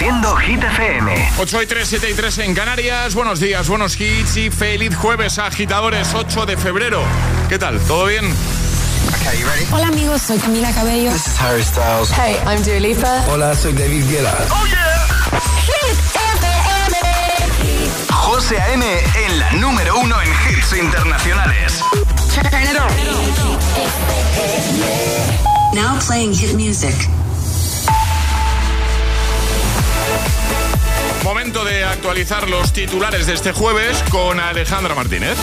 Reproduciendo Hit FM. 8 y 3, 7 y 3 en Canarias. Buenos días, buenos hits y feliz jueves, agitadores, 8 de febrero. ¿Qué tal? ¿Todo bien? Okay, ready? Hola amigos, soy Camila Cabello. This is Harry Styles. Hey, I'm Dua Lipa. Hola, soy David Guetta. ¡Oh, yeah! Hit FM. José A.M. en la número uno en hits internacionales. Turn it on. Now playing hit music. Momento de actualizar los titulares de este jueves con Alejandra Martínez.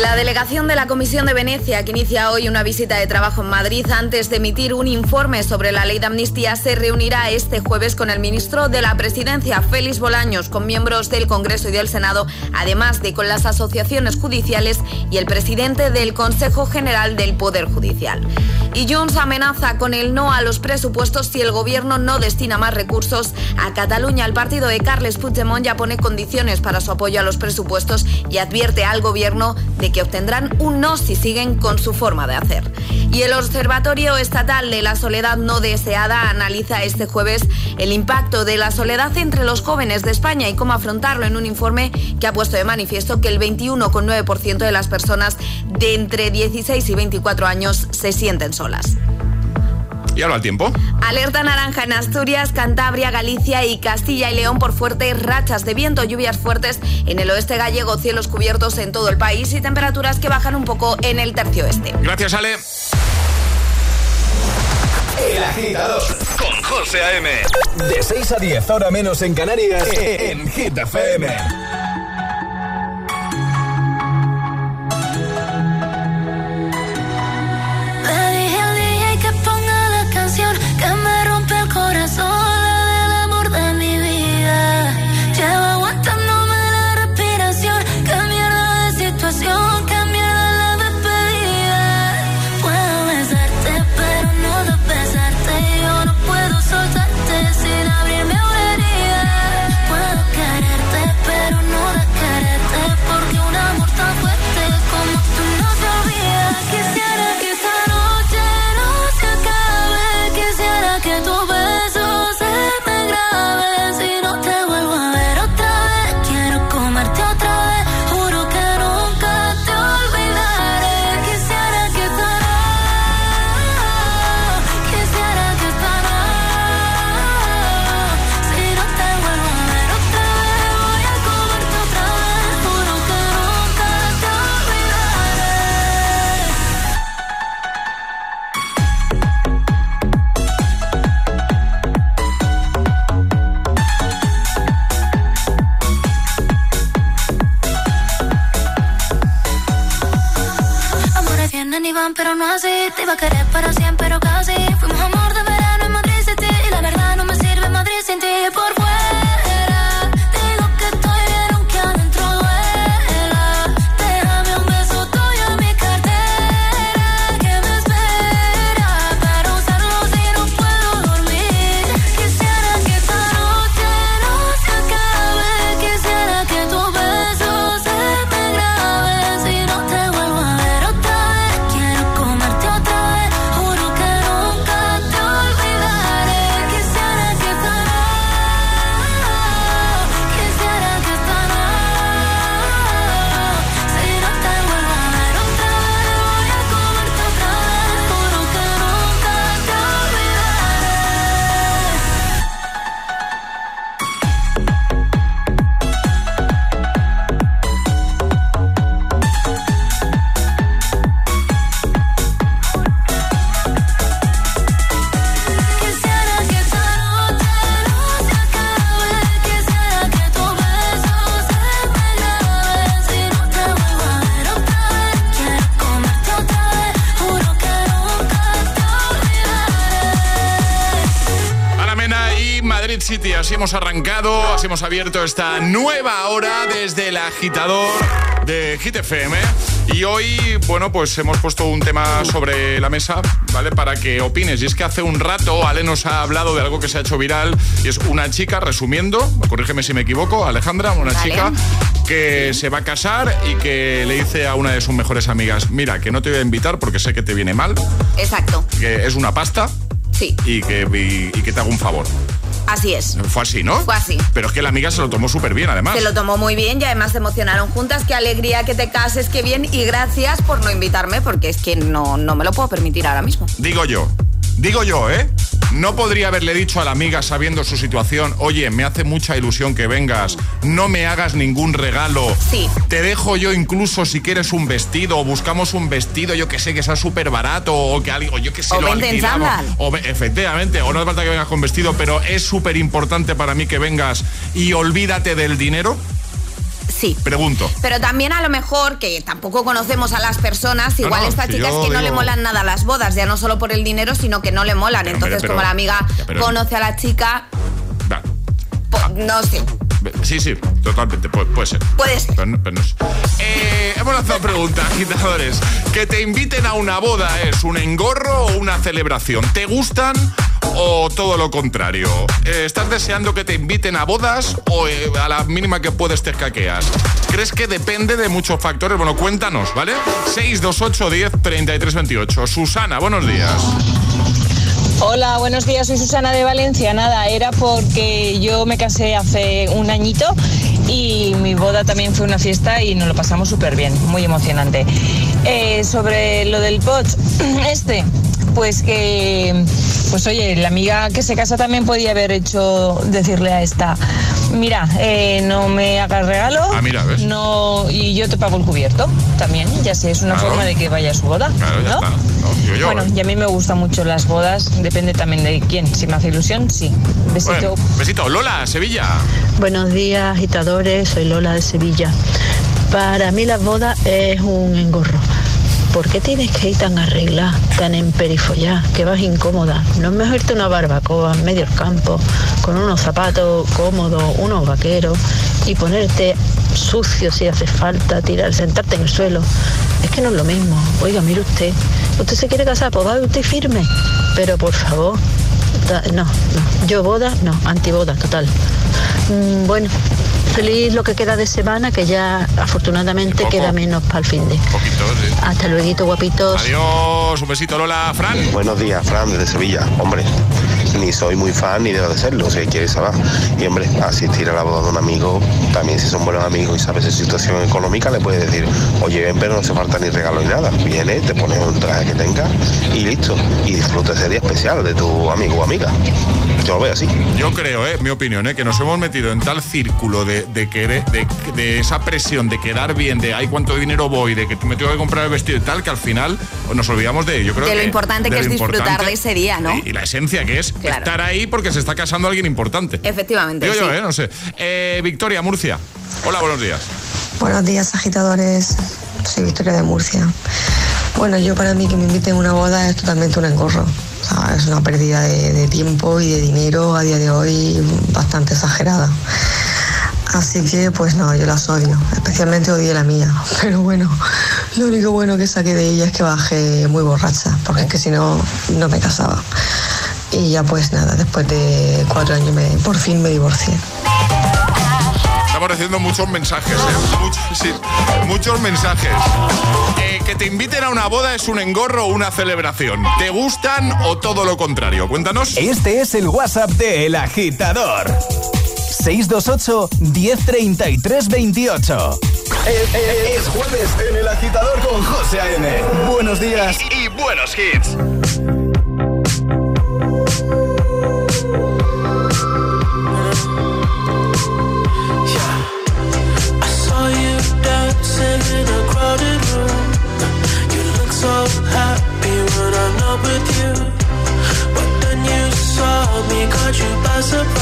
La delegación de la Comisión de Venecia, que inicia hoy una visita de trabajo en Madrid antes de emitir un informe sobre la ley de amnistía, se reunirá este jueves con el ministro de la Presidencia, Félix Bolaños, con miembros del Congreso y del Senado, además de con las asociaciones judiciales y el presidente del Consejo General del Poder Judicial. Y Junts amenaza con el no a los presupuestos si el gobierno no destina más recursos a Cataluña. El partido de Carles Puigdemont ya pone condiciones para su apoyo a los presupuestos y advierte al gobierno que obtendrán un no si siguen con su forma de hacer. Y el Observatorio Estatal de la Soledad No Deseada analiza este jueves el impacto de la soledad entre los jóvenes de España y cómo afrontarlo en un informe que ha puesto de manifiesto que el 21,9% de las personas de entre 16 y 24 años se sienten solas. ¿Y ahora el tiempo? Alerta naranja en Asturias, Cantabria, Galicia y Castilla y León por fuertes rachas de viento, lluvias fuertes en el oeste gallego, cielos cubiertos en todo el país y temperaturas que bajan un poco en el tercio oeste. Gracias, Ale. El agitador con José A.M. De 6 a 10, ahora menos en Canarias, en Hit FM. Arrancado, así hemos abierto esta nueva hora desde el agitador de Hit FM. Y hoy, bueno, pues hemos puesto un tema sobre la mesa, ¿vale? Para que opines. Y es que hace un rato Ale nos ha hablado de algo que se ha hecho viral y es una chica, resumiendo, corrígeme si me equivoco, Alejandra, una chica que se va a casar y que le dice a una de sus mejores amigas, mira, que no te voy a invitar porque sé que te viene mal. Exacto. Que es una pasta Sí. Y que, y- y que te haga un favor. Así es. Fue así, ¿no? Fue así. Pero es que la amiga se lo tomó súper bien, además. Se lo tomó muy bien y además se emocionaron juntas. Qué alegría que te cases, qué bien. Y gracias por no invitarme porque es que no, no me lo puedo permitir ahora mismo. Digo yo, digo yo, ¿eh? No podría haberle dicho a la amiga sabiendo su situación, oye, me hace mucha ilusión que vengas, no me hagas ningún regalo. Sí. Te dejo yo incluso si quieres un vestido o buscamos un vestido, yo que sé, que sea súper barato o que algo, yo que sé, O lo alquilamos. O efectivamente, o no hace falta que vengas con vestido, pero es súper importante para mí que vengas y olvídate del dinero. Sí. Pregunto. Pero también a lo mejor, que tampoco conocemos a las personas, igual no, esta si chica es que no le molan nada las bodas, ya no solo por el dinero, sino que no le molan. Pero, Entonces, pero- como la amiga ya, pero- conoce a la chica, po- no sé, Sí, sí, totalmente, puede, puede ser. puede ser. Pero no- pero no sé. Eh, hemos lanzado preguntas, agitadores. Que te inviten a una boda es un engorro o una celebración. ¿Te gustan o todo lo contrario? Eh, ¿Estás deseando que te inviten a bodas o eh, a la mínima que puedes te escaqueas? ¿Crees que depende de muchos factores? Bueno, cuéntanos, ¿vale? 628 10 33 28. Susana, buenos días. Hola, buenos días, soy Susana de Valencia. Nada, era porque yo me casé hace un añito y mi boda también fue una fiesta y nos lo pasamos súper bien, muy emocionante. Eh, sobre lo del pot, este, pues que, pues oye, la amiga que se casa también podía haber hecho decirle a esta, mira, eh, no me hagas regalo, Ah, mira, ¿ves? no y yo te pago el cubierto también, ya sé, es una Claro. forma de que vaya a su boda, Claro, ya ¿no? está. No, digo yo, bueno, ¿eh? y a mí me gustan mucho las bodas, depende también de quién. Si me hace ilusión, sí. Besito. Bueno, besito. Lola, Sevilla. Buenos días, Soy Lola de Sevilla. Para mí las bodas es un engorro. ¿Por qué tienes que ir tan arreglada, tan emperifollada, que vas incómoda? ¿No es mejor irte una barbacoa en medio del campo, con unos zapatos cómodos, unos vaqueros, y ponerte sucio si hace falta, tirar, sentarte en el suelo? Es que no es lo mismo. Oiga, mire usted, usted se quiere casar, pues va usted firme. Pero por favor, no, no. Yo boda, no, antiboda, total. Mm, bueno, feliz lo que queda de semana, que ya afortunadamente queda menos para el fin de. Poquito, sí. Hasta luego, guapitos. Adiós, un besito, Lola. Fran. Buenos días, Fran, desde Sevilla. Hombre, ni soy muy fan ni debo de serlo, si quieres saber. Y hombre, asistir a la boda de un amigo, también si son buenos amigos y sabes su situación económica, le puedes decir, oye, ven, pero no hace falta ni regalo ni nada. Viene, te pones un traje que tengas y listo. Y disfruta ese día especial de tu amigo o amiga. Yo lo veo así. Yo creo, eh, mi opinión, eh, que nos hemos metido en tal círculo de, de querer, de, de esa presión de quedar bien, de ay cuánto dinero voy, de que me tengo que comprar el vestido y tal, que al final nos olvidamos de ello. Creo De lo que- importante que es disfrutar de ese día, ¿no? Y, y la esencia que es Claro. estar ahí porque se está casando alguien importante. Efectivamente. Digo yo, sí. eh, no sé. Eh, Victoria, Murcia. Hola, buenos días. Buenos días, agitadores. Soy Victoria de Murcia. Bueno, yo para mí que me inviten a una boda es totalmente un engorro. O sea, es una pérdida de, de tiempo y de dinero a día de hoy bastante exagerada. Así que, pues no, yo las odio. Especialmente odio la mía. Pero bueno, lo único bueno que saqué de ella es que bajé muy borracha, porque es que si no, no me casaba. Y ya pues nada, después de cuatro años me, por fin me divorcié. Estamos recibiendo muchos mensajes, ¿eh? Muchos, sí, muchos mensajes. Eh, que te inviten a una boda es un engorro o una celebración. ¿Te gustan o todo lo contrario? Cuéntanos. Este es el WhatsApp de El Agitador. 628 1033 28. Es, es- es jueves en El Agitador con José A.M. Buenos días Y buenos hits. Surprise.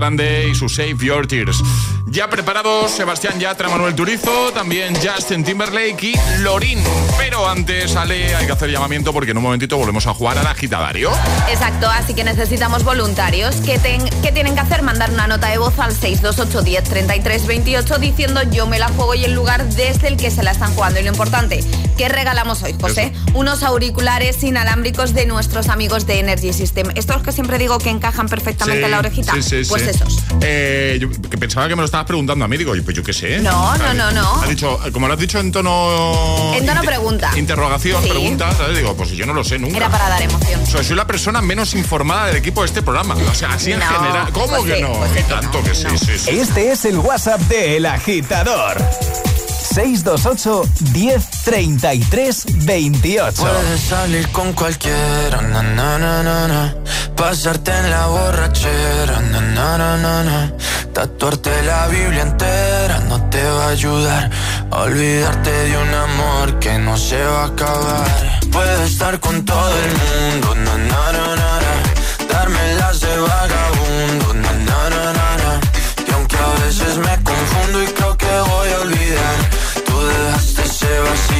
Grande y su Save Your Tears. Ya preparados Sebastián Yatra, Manuel Turizo, también Justin Timberlake y Lorin. Pero antes, Ale, hay que hacer llamamiento porque en un momentito volvemos a jugar al agitadario. Exacto, así que necesitamos voluntarios. ¿Qué, ten- qué tienen que hacer? Mandar una nota de voz al 628 10 33 28 diciendo yo me la juego y el lugar desde el que se la están jugando. Y lo importante, ¿qué regalamos hoy, José? Unos auriculares inalámbricos de nuestros amigos de Energy System. Estos que siempre digo que encajan perfectamente Sí, en la orejita. sí, sí, pues sí. esos. Eh, yo que pensaba que me lo estabas preguntando a mí, digo, pues yo qué sé. No, no, no, no. Ha dicho, como lo has dicho en tono. En tono inter- pregunta. Interrogación, Sí. pregunta, ¿sabes? Digo, pues yo no lo sé nunca. Era para dar emoción. O sea, soy la persona menos informada del equipo de este programa. O sea, así en general. ¿Cómo pues que no? pues que tanto no, que sí, sí, sí. Este es el WhatsApp de El Agitador. 628 1033 28. Puedes salir con cualquiera, na, na, na, pasarte en la borrachera, na, tatuarte la Biblia entera no te va a ayudar a olvidarte de un amor que no se va a acabar. Puedes estar con todo el mundo, darme las de vagabundo,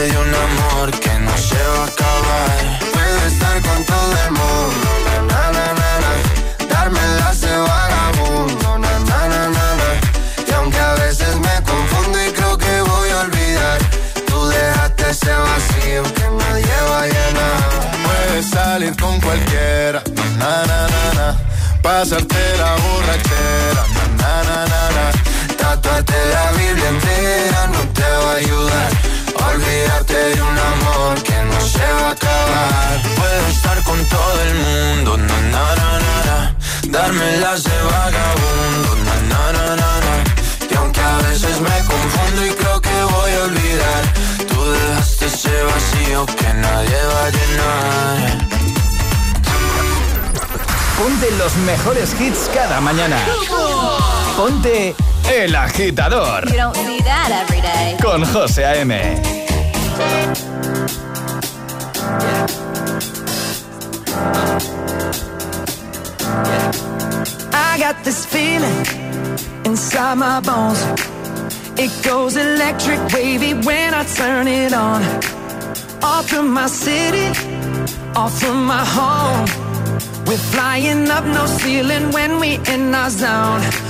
de un amor que no se va a acabar. Puedo estar con todo el mundo, na, na, na, na, na. darme las de vagabundo, na, na, na, na, na. y aunque a veces me confundo y creo que voy a olvidar, tú dejaste ese vacío que nadie va a llenar. Puedes salir con cualquiera, na, na, na, na. Pasarte la borrachera, na, na, na, na. Tatuarte la Biblia entera no te va a ayudar. Olvidarte de un amor que no se va a acabar. Puedo estar con todo el mundo, na, na, na, na, na. Darme las de vagabundo, na, na, na, na, na. Y aunque a veces me confundo y creo que voy a olvidar, tú dejaste ese vacío que nadie va a llenar. Ponte los mejores hits cada mañana. Ponte El Agitador You don't see that every day. con José A.M. I got this feeling inside my bones. It goes electric wavy when I turn it on. Off from my city, off from my home. We're flying up no ceiling when we in our zone.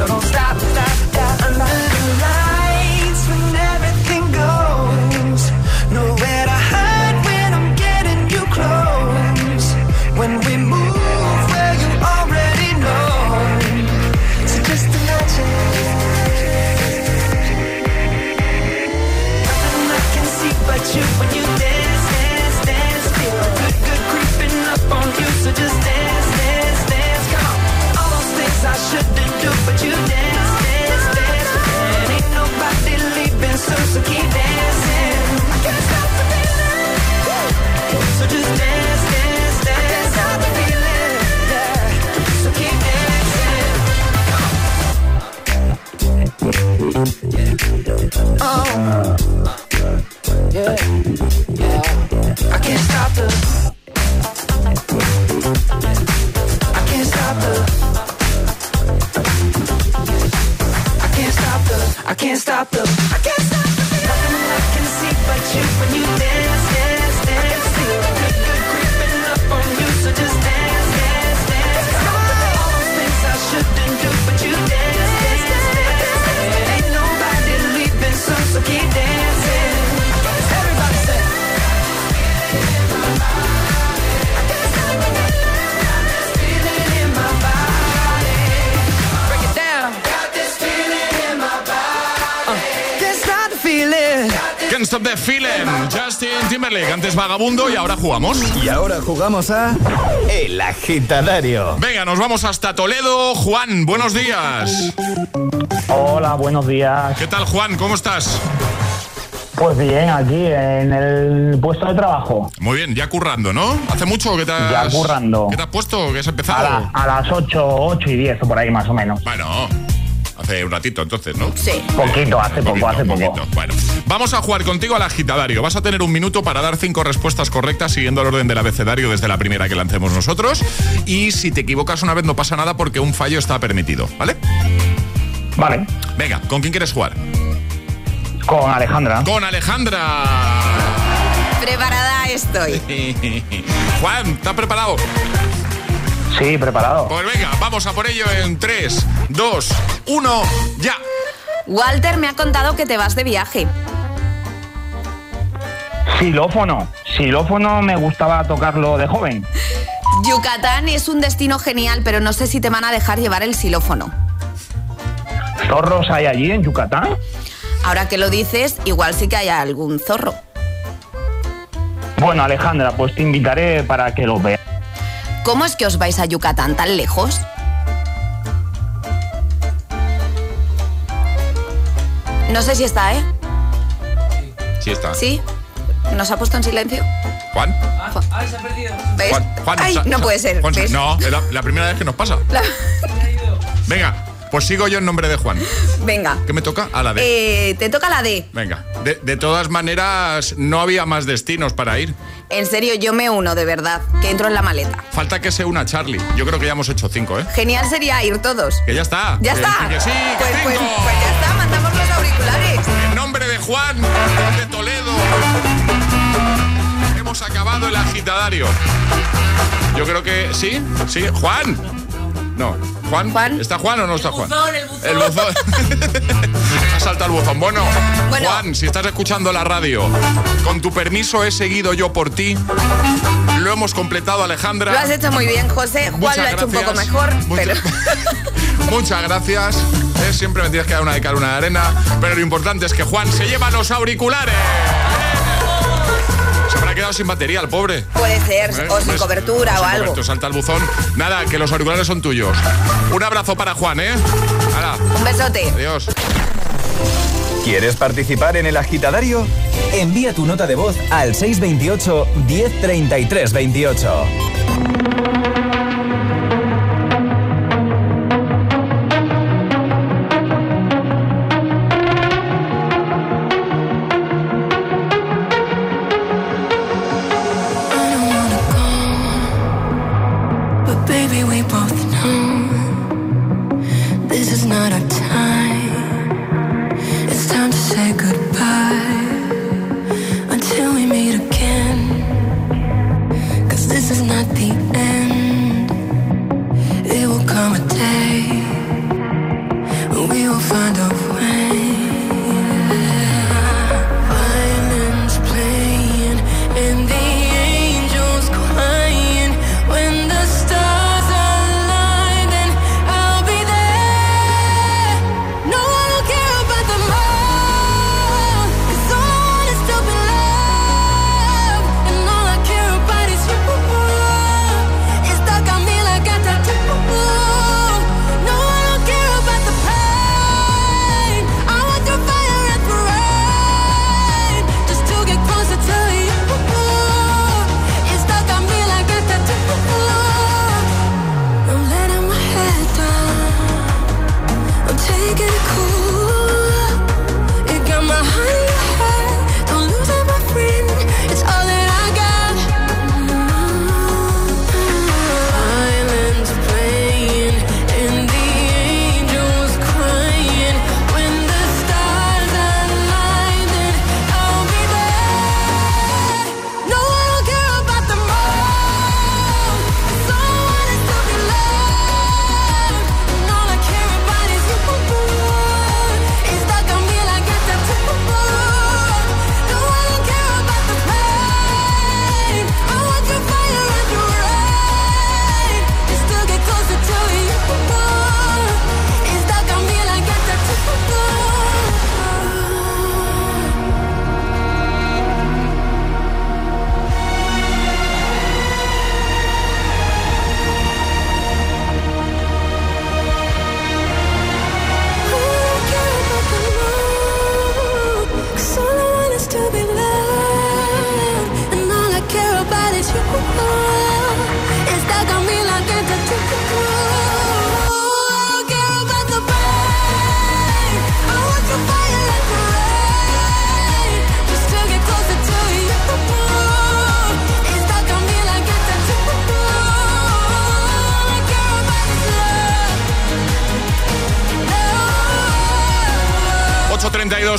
So don't stop, stop, Can't Stop the Feeling, Justin Timberlake. Antes Vagabundo y ahora jugamos. Y ahora jugamos a El Agitadario. Venga, nos vamos hasta Toledo. Juan, buenos días. Hola, buenos días. ¿Qué tal, Juan? ¿Cómo estás? Pues bien, aquí en el puesto de trabajo. Muy bien, ya currando, ¿no? ¿Hace mucho que te has... Ya currando. ¿Qué te has puesto? ¿Qué has A, empezado? la- a las 8, 8 y 10 o por ahí más o menos. Bueno, hace un ratito entonces, ¿no? Sí. Poquito, hace poco, hace poco. poquito. Bueno, vamos a jugar contigo al agitadario. Vas a tener un minuto para dar cinco respuestas correctas siguiendo el orden del abecedario desde la primera que lancemos nosotros. Y si te equivocas una vez no pasa nada porque un fallo está permitido, ¿vale? Vale. Venga, ¿con quién quieres jugar? Con Alejandra. Con Alejandra. Preparada estoy. Juan, ¿estás preparado? Sí, preparado. Pues venga, vamos a por ello en 3, 2, 1, ya. Walter me ha contado que te vas de viaje. Xilófono. Xilófono me gustaba tocarlo de joven. Yucatán es un destino genial, pero no sé si te van a dejar llevar el xilófono. ¿Zorros hay allí en Yucatán? Ahora que lo dices, igual sí que hay algún zorro. Bueno, Alejandra, pues te invitaré para que lo veas. ¿Cómo es que os vais a Yucatán tan lejos? No sé si está, ¿eh? Sí está. ¿Sí? ¿Nos ha puesto en silencio? Juan. Ay, se ha perdido. ¿Ves? Juan, Juan, Ay, no puede ser. No, es la, la primera vez que nos pasa. La- Venga, pues sigo yo en nombre de Juan. Venga. ¿Qué me toca? A la D. Eh, te toca la D. Venga. De, de todas maneras, no había más destinos para ir. En serio, yo me uno, de verdad. Que entro en la maleta. Falta que se una Charlie. Yo creo que ya hemos hecho cinco, ¿eh? Genial sería ir todos. Que ya está. ¿Ya Que- está? Que sí, que Pues, pues, cinco. pues ya está, mandamos los auriculares. En nombre de Juan, de Toledo, hemos acabado el agitadario. Yo creo que sí, sí. Juan. No, Juan. ¿Está Juan o no está Juan? buzón, el buzón. El buzón. ha saltado el buzón. Bueno, Bueno. Juan, si estás escuchando la radio, con tu permiso he seguido yo por ti. Lo hemos completado, Alejandra. Lo has hecho muy bien, José. Juan Muchas lo ha hecho un poco mejor, Muchas- pero... Muchas gracias. Eh, siempre me tienes que dar una de cal, una de arena. Pero lo importante es que Juan se lleva los auriculares. Se habrá quedado sin batería el pobre. Puede ser, ¿Eh? o sin Pues- cobertura sin o algo. cobertura, salta el buzón. Nada, que los auriculares son tuyos. Un abrazo para Juan, ¿eh? Hala, Un besote. adiós. ¿Quieres participar en el agitadario? Envía tu nota de voz al 628 1033 28.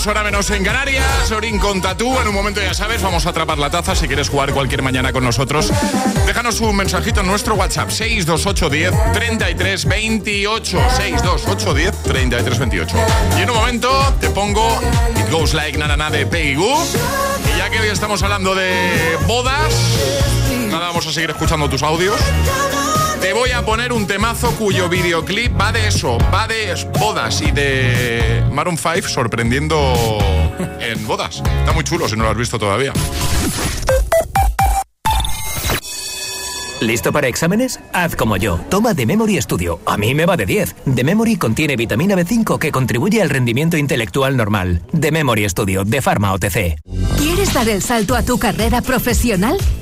10.32 hora menos en Canarias. Orin con Tatú. En un momento ya sabes, vamos a atrapar la taza. Si quieres jugar cualquier mañana con nosotros, déjanos un mensajito en nuestro WhatsApp 628 10 33 28. 628 10 33 28. Y en un momento te pongo It Goes Like Nana de Peggy Goo. Y ya que hoy estamos hablando de bodas, nada, vamos a seguir escuchando tus audios. Te voy a poner un temazo cuyo videoclip va de eso, va de bodas y de Maroon 5 sorprendiendo en bodas. Está muy chulo si no lo has visto todavía. ¿Listo para exámenes? Haz como yo. Toma The Memory Studio. A mí me va de 10. The Memory contiene vitamina B5 que contribuye al rendimiento intelectual normal. The Memory Studio de Pharma OTC. ¿Quieres dar el salto a tu carrera profesional?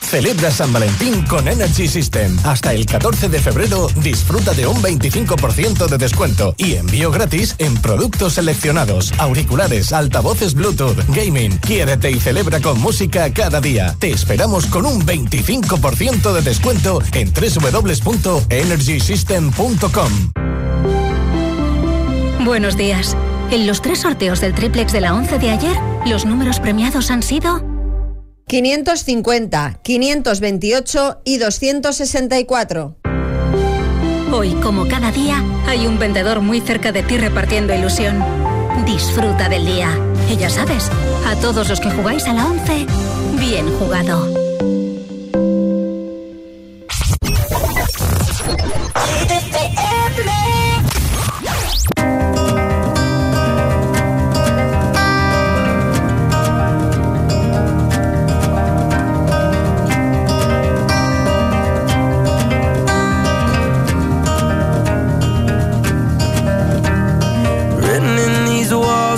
Celebra San Valentín con Energy System. Hasta el 14 de febrero disfruta de un 25% de descuento y envío gratis en productos seleccionados, auriculares, altavoces Bluetooth, gaming. Quiérete y celebra con música cada día. Te esperamos con un 25% de descuento en www.energysystem.com. Buenos días. En los tres sorteos del triplex de la 11 de ayer, los números premiados han sido 550, 528 y 264. Hoy, como cada día, hay un vendedor muy cerca de ti repartiendo ilusión. Disfruta del día. Y ya sabes, a todos los que jugáis a la 11, bien jugado.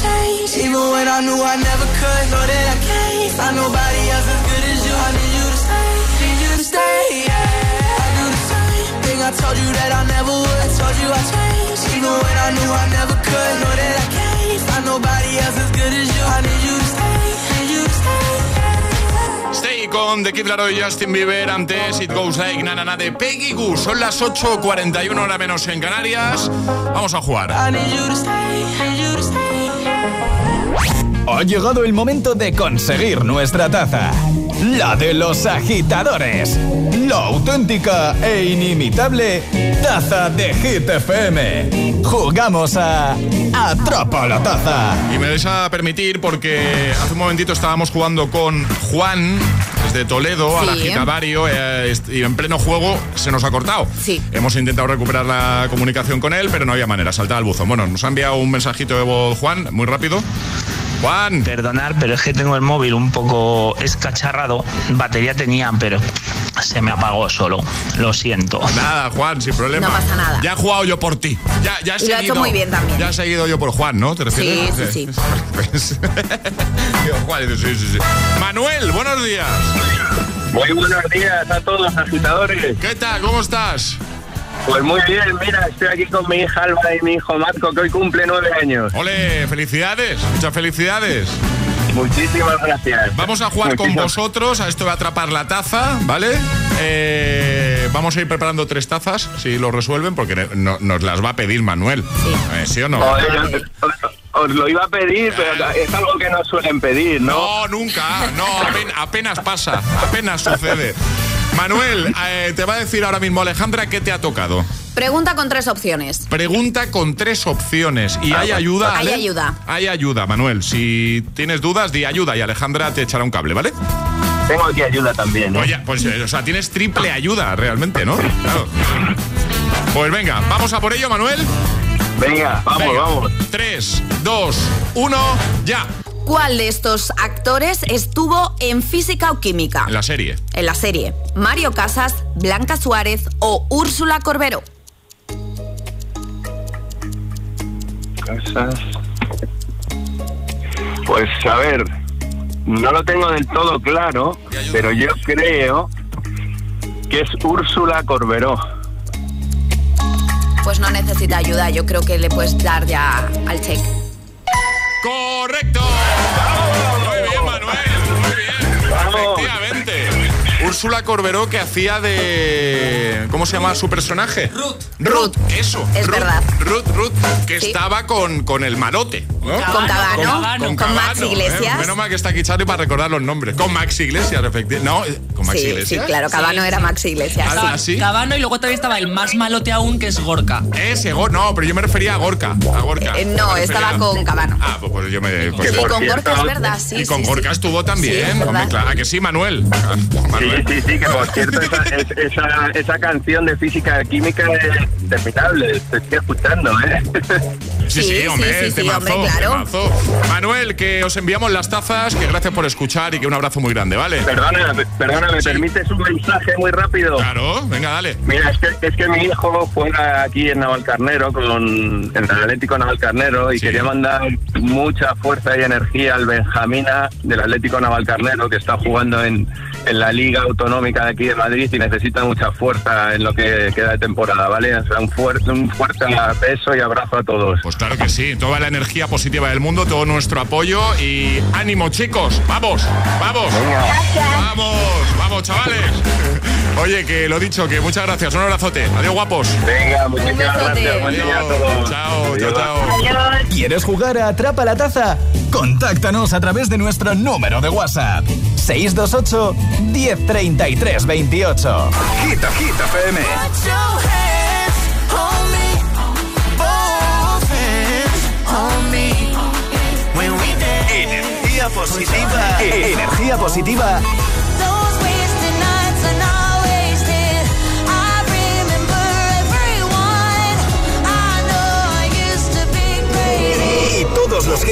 I changed, even when I knew I never could. Know that I can't find nobody else as good as you. I need you to stay, need you to stay. Yeah. I do the same thing I told you that I never would. Told you I changed, even when I knew I never could. Know that I can't find nobody else as good as you. I need you to stay, need you to stay. Stay con The Kid Laroi y Justin Bieber. Antes It Goes Like Na Na Na de Peggy Goo. Son las 8.41 hora menos en Canarias. Vamos a jugar. I need you to stay, need you to stay. Ha llegado el momento de conseguir nuestra taza. La de los agitadores. La auténtica e inimitable taza de Hit FM. Jugamos a Atrapa la taza. Y me vais a permitir porque hace un momentito estábamos jugando con Juan desde Toledo al Sí. agitadario eh, est- y en pleno juego se nos ha cortado. Sí. Hemos intentado recuperar la comunicación con él, pero no había manera, saltaba al buzón. Bueno, nos ha enviado un mensajito de voz Juan, muy rápido. Juan. Perdonar, pero es que tengo el móvil un poco escacharrado. Batería tenía, pero se me apagó solo. Lo siento. Nada, Juan, sin problema. No pasa nada. Ya he jugado yo por ti. Ya, ya he Y lo seguido, hecho muy bien también. Ya he seguido yo por Juan, ¿no? ¿Te refieres? Sí, sí, sí. Pues- Juan, sí, sí, sí. Manuel, buenos días. Muy buenos días a todos, agitadores. ¿Qué tal? ¿Cómo estás? Pues muy bien, mira, estoy aquí con mi hija Alba y mi hijo Marco, que hoy cumple nueve años. Ole, felicidades, muchas felicidades. Muchísimas gracias. Vamos a jugar con vosotros a esto de atrapar la taza, ¿vale? Eh, vamos a ir preparando tres tazas, si lo resuelven, porque no- nos las va a pedir Manuel. ¿Sí, ¿Sí o no? Os lo iba a pedir, pero es algo que no suelen pedir, ¿no? No, nunca. No, apen- apenas pasa. Apenas sucede. Manuel, eh, te va a decir ahora mismo Alejandra qué te ha tocado. Pregunta con tres opciones. Pregunta con tres opciones. ¿Y hay ayuda? Hay Ale? ayuda. Hay ayuda, Manuel. Si tienes dudas, di ayuda y Alejandra te echará un cable, ¿vale? Tengo aquí ayuda también. ¿eh? Oye, pues, eh, o sea, tienes triple ayuda realmente, ¿no? Claro. Pues venga, vamos a por ello, Manuel. Venga, vamos, Venga. vamos. 3, 2, 1, ya. ¿Cuál de estos actores estuvo en Física o Química? En la serie. En la serie. Mario Casas, Blanca Suárez o Úrsula Corbero. Casas. Pues a ver, no lo tengo del todo claro, pero yo creo que es Úrsula Corberó. Pues no necesita ayuda, yo creo que le puedes dar ya al check. ¡Correcto! Úrsula Corberó que hacía de. ¿Cómo se llama su personaje? Ruth. Ruth, eso. Es Ruth, verdad. Ruth, Ruth, que estaba con, con el malote. ¿no? Con Cabano, con Max Cabano, Iglesias. ¿eh? Menos mal que está aquí Charlie para recordar los nombres. Con Max Iglesias, efectivamente. No, eh, con Max Sí, sí, Iglesias. claro, Cabano era Max Iglesias. Ah, ¿sí? Cabano y luego también estaba el más malote aún, que es Gorka. Ese, no, pero yo me refería a Gorka. A Gorka. Eh, no, estaba con Cabano. Ah, pues, pues yo me. pues- Sí, con Gorka es verdad, sí. y con sí, Gorka sí. estuvo también. Sí, es verdad. hombre, claro. ¿A que sí, Manuel? Ah, Manuel. Sí, sí, que por cierto, esa, es- esa, esa canción de física química es interminable. Te estoy escuchando, ¿eh? Sí, sí, Sí, hombre, sí, sí, sí, temazo, hombre, claro. temazo. Manuel, que os enviamos las tazas, que gracias por escuchar y que un abrazo muy grande, ¿vale? Perdona, perdona, ¿me permites un mensaje muy rápido? Claro, venga, dale. Mira, es que, es que mi hijo juega aquí en Navalcarnero, con, en el Atlético Navalcarnero, y quería mandar mucha fuerza y energía al Benjamina del Atlético Navalcarnero, que está jugando en, en la Liga Autonómica de aquí de Madrid y necesita mucha fuerza en lo que queda de temporada, ¿vale? O sea, un fuerte, un fuerte beso y abrazo a todos. Pues claro que sí, toda la energía positiva del mundo, todo nuestro apoyo y ánimo, chicos. Vamos, vamos. Vamos, vamos, chavales. Oye, que lo dicho, que muchas gracias. Un abrazote. Adiós, guapos. Venga, muchísimas gracias. Buen día a todos. Chao, chao, chao. ¿Quieres jugar a Atrapa la Taza? Contáctanos a través de nuestro número de WhatsApp. 628 1033 28. Hit, Hit FM. Energía positiva. Energía positiva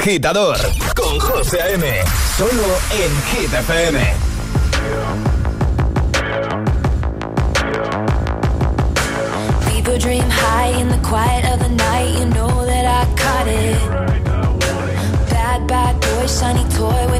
agitador con José M. Solo en Hit FM. People dream high in the quiet of the night. You know that I caught it. Bad, bad boy, shiny toy with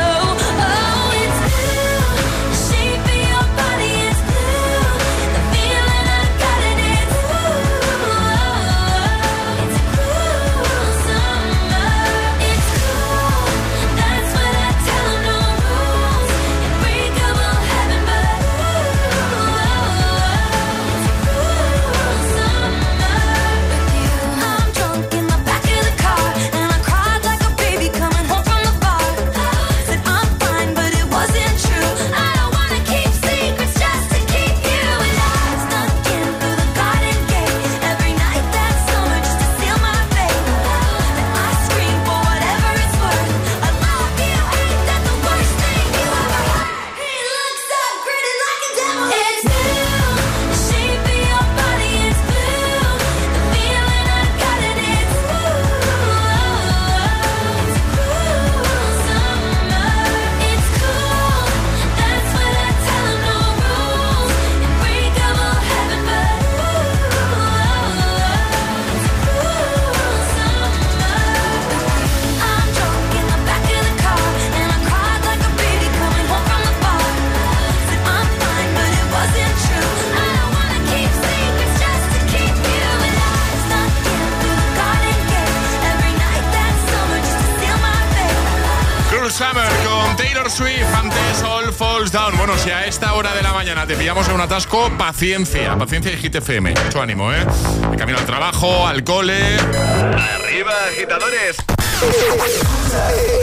atasco, paciencia. Paciencia y Hit FM. Mucho ánimo, ¿eh? De camino al trabajo, al cole. ¡Arriba, agitadores!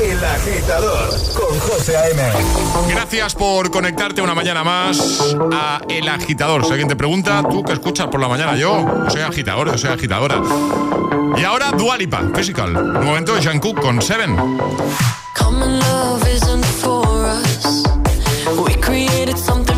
El agitador con José A.M. Gracias por conectarte una mañana más a El Agitador. Si alguien te pregunta, tú que escuchas por la mañana, yo, soy agitador, yo soy agitadora. Y ahora Dualipa, Physical. Un momento de Jungkook con Seven. Common love isn't for us. We created something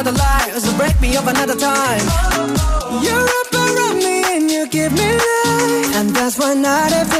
Another life, so break me up another time. You're up around me and you give me life, and that's why night after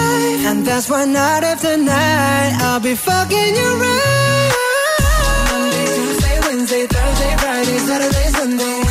And that's why night after night I'll be fucking you right. Monday, Tuesday, Wednesday, Thursday, Friday, Saturday, Sunday.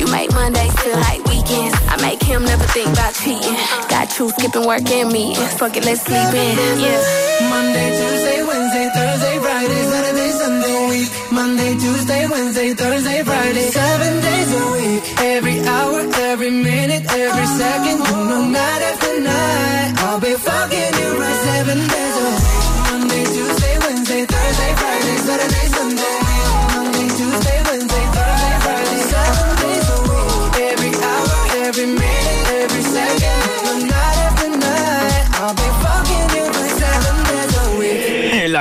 You make Mondays feel like weekends. I make him never think about cheating. Got you skipping work and me. Fuck it, let's sleep in. Yeah. Monday, Tuesday, Wednesday, Thursday, Friday, Saturday, Sunday, week. Monday, Tuesday, Wednesday, Thursday, Friday, seven days a week. Every hour, every minute, every second, you know, night after night,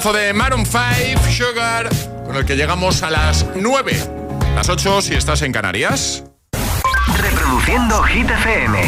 Temazo de Maroon 5, Sugar, con el que llegamos a las 9, las 8 si estás en Canarias. Reproduciendo Hit FM.